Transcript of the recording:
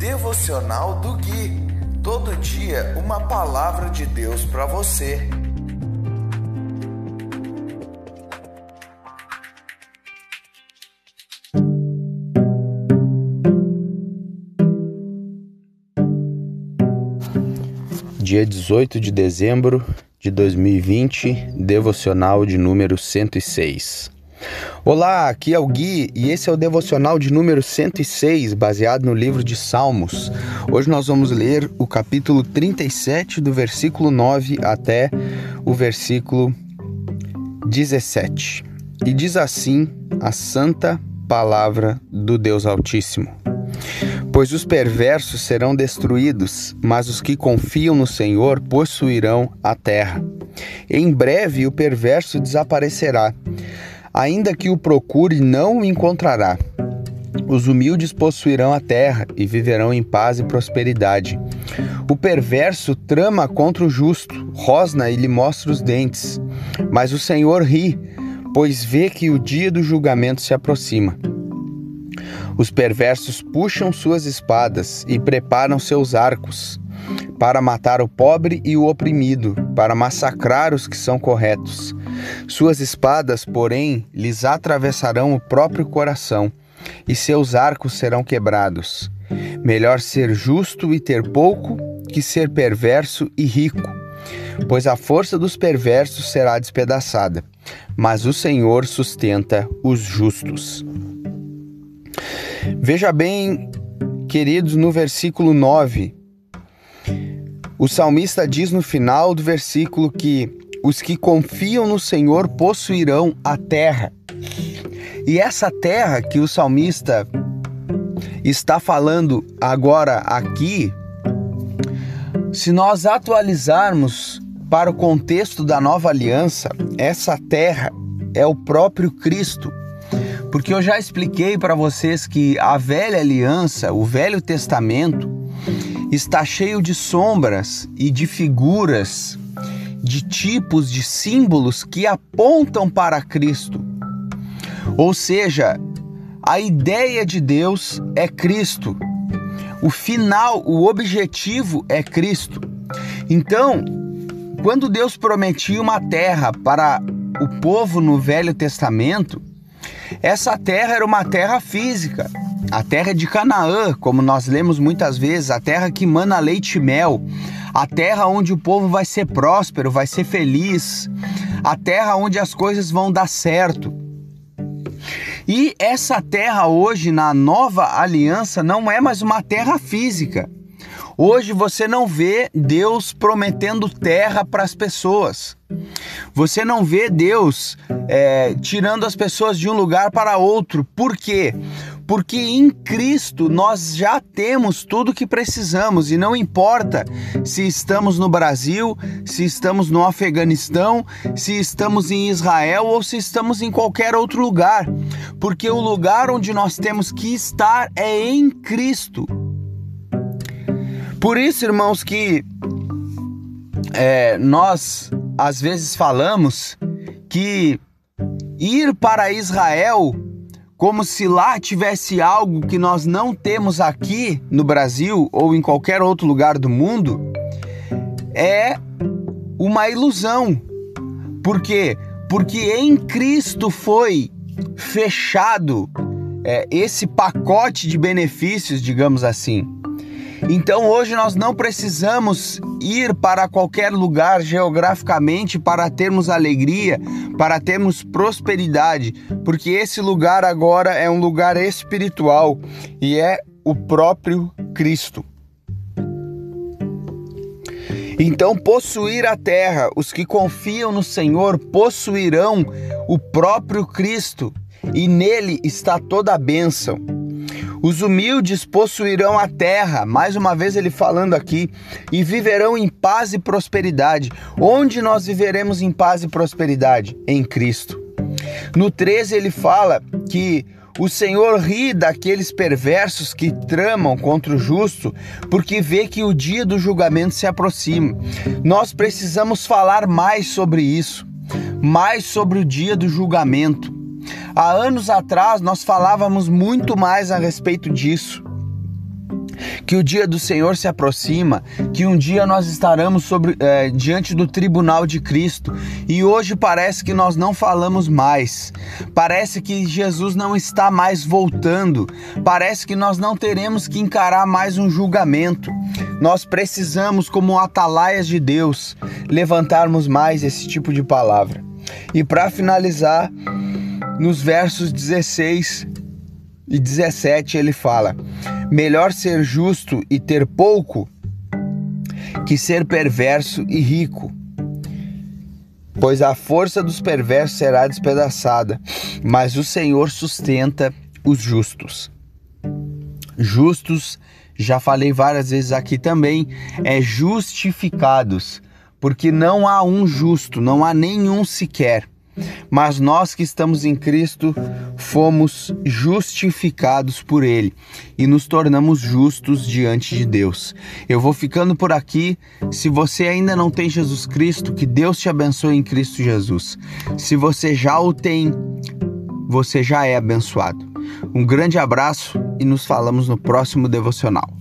Devocional do Gui. Todo dia uma palavra de Deus para você. Dia 18 de dezembro de 2020, devocional de número 106. Olá, aqui é o Gui e esse é o devocional de número 106, baseado no livro de Salmos. Hoje nós vamos ler o capítulo 37, do versículo 9 até o versículo 17. E diz assim a santa palavra do Deus Altíssimo: Pois os perversos serão destruídos, mas os que confiam no Senhor possuirão a terra. Em breve o perverso desaparecerá Ainda que o procure, não o encontrará. Os humildes possuirão a terra e viverão em paz e prosperidade. O perverso trama contra o justo, rosna e lhe mostra os dentes. Mas o Senhor ri, pois vê que o dia do julgamento se aproxima. Os perversos puxam suas espadas e preparam seus arcos para matar o pobre e o oprimido, para massacrar os que são corretos. Suas espadas, porém, lhes atravessarão o próprio coração, e seus arcos serão quebrados. Melhor ser justo e ter pouco que ser perverso e rico, pois a força dos perversos será despedaçada, mas o Senhor sustenta os justos. Veja bem, queridos, no versículo 9, o salmista diz no final do versículo que os que confiam no Senhor possuirão a terra. E essa terra que o salmista está falando agora aqui, se nós atualizarmos para o contexto da nova aliança, essa terra é o próprio Cristo. Porque eu já expliquei para vocês que a velha aliança, o Velho Testamento, está cheio de sombras e de figuras de tipos de símbolos que apontam para Cristo. Ou seja, a ideia de Deus é Cristo. O final, o objetivo é Cristo. Então, quando Deus prometia uma terra para o povo no Velho Testamento, essa terra era uma terra física, a terra de Canaã, como nós lemos muitas vezes, a terra que mana leite e mel, a terra onde o povo vai ser próspero, vai ser feliz, a terra onde as coisas vão dar certo. E essa terra hoje, na nova aliança, não é mais uma terra física. Hoje você não vê Deus prometendo terra para as pessoas. Você não vê Deus é, tirando as pessoas de um lugar para outro. Por quê? Porque em Cristo nós já temos tudo o que precisamos e não importa se estamos no Brasil, se estamos no Afeganistão, se estamos em Israel ou se estamos em qualquer outro lugar, porque o lugar onde nós temos que estar é em Cristo. Por isso, irmãos, que é, nós às vezes falamos que ir para Israel como se lá tivesse algo que nós não temos aqui no Brasil ou em qualquer outro lugar do mundo, é uma ilusão. Por quê? Porque em Cristo foi fechado é, esse pacote de benefícios, digamos assim. Então hoje nós não precisamos ir para qualquer lugar geograficamente para termos alegria, para termos prosperidade, porque esse lugar agora é um lugar espiritual e é o próprio Cristo. Então, possuir a terra, os que confiam no Senhor possuirão o próprio Cristo, e nele está toda a bênção. Os humildes possuirão a terra, mais uma vez ele falando aqui, e viverão em paz e prosperidade. Onde nós viveremos em paz e prosperidade? Em Cristo. No 13 ele fala que o Senhor ri daqueles perversos que tramam contra o justo, porque vê que o dia do julgamento se aproxima. Nós precisamos falar mais sobre isso, mais sobre o dia do julgamento. Há anos atrás nós falávamos muito mais a respeito disso. que o dia do Senhor se aproxima, que um dia nós estaremos sobre, é, diante do tribunal de Cristo e hoje parece que nós não falamos mais, parece que Jesus não está mais voltando, parece que nós não teremos que encarar mais um julgamento. Nós precisamos, como atalaias de Deus, levantarmos mais esse tipo de palavra. E para finalizar, nos versos 16 e 17 ele fala: Melhor ser justo e ter pouco que ser perverso e rico. Pois a força dos perversos será despedaçada, mas o Senhor sustenta os justos. Justos, já falei várias vezes aqui também, é justificados, porque não há um justo, não há nenhum sequer. Mas nós que estamos em Cristo fomos justificados por Ele e nos tornamos justos diante de Deus. Eu vou ficando por aqui. Se você ainda não tem Jesus Cristo, que Deus te abençoe em Cristo Jesus. Se você já o tem, você já é abençoado. Um grande abraço e nos falamos no próximo devocional.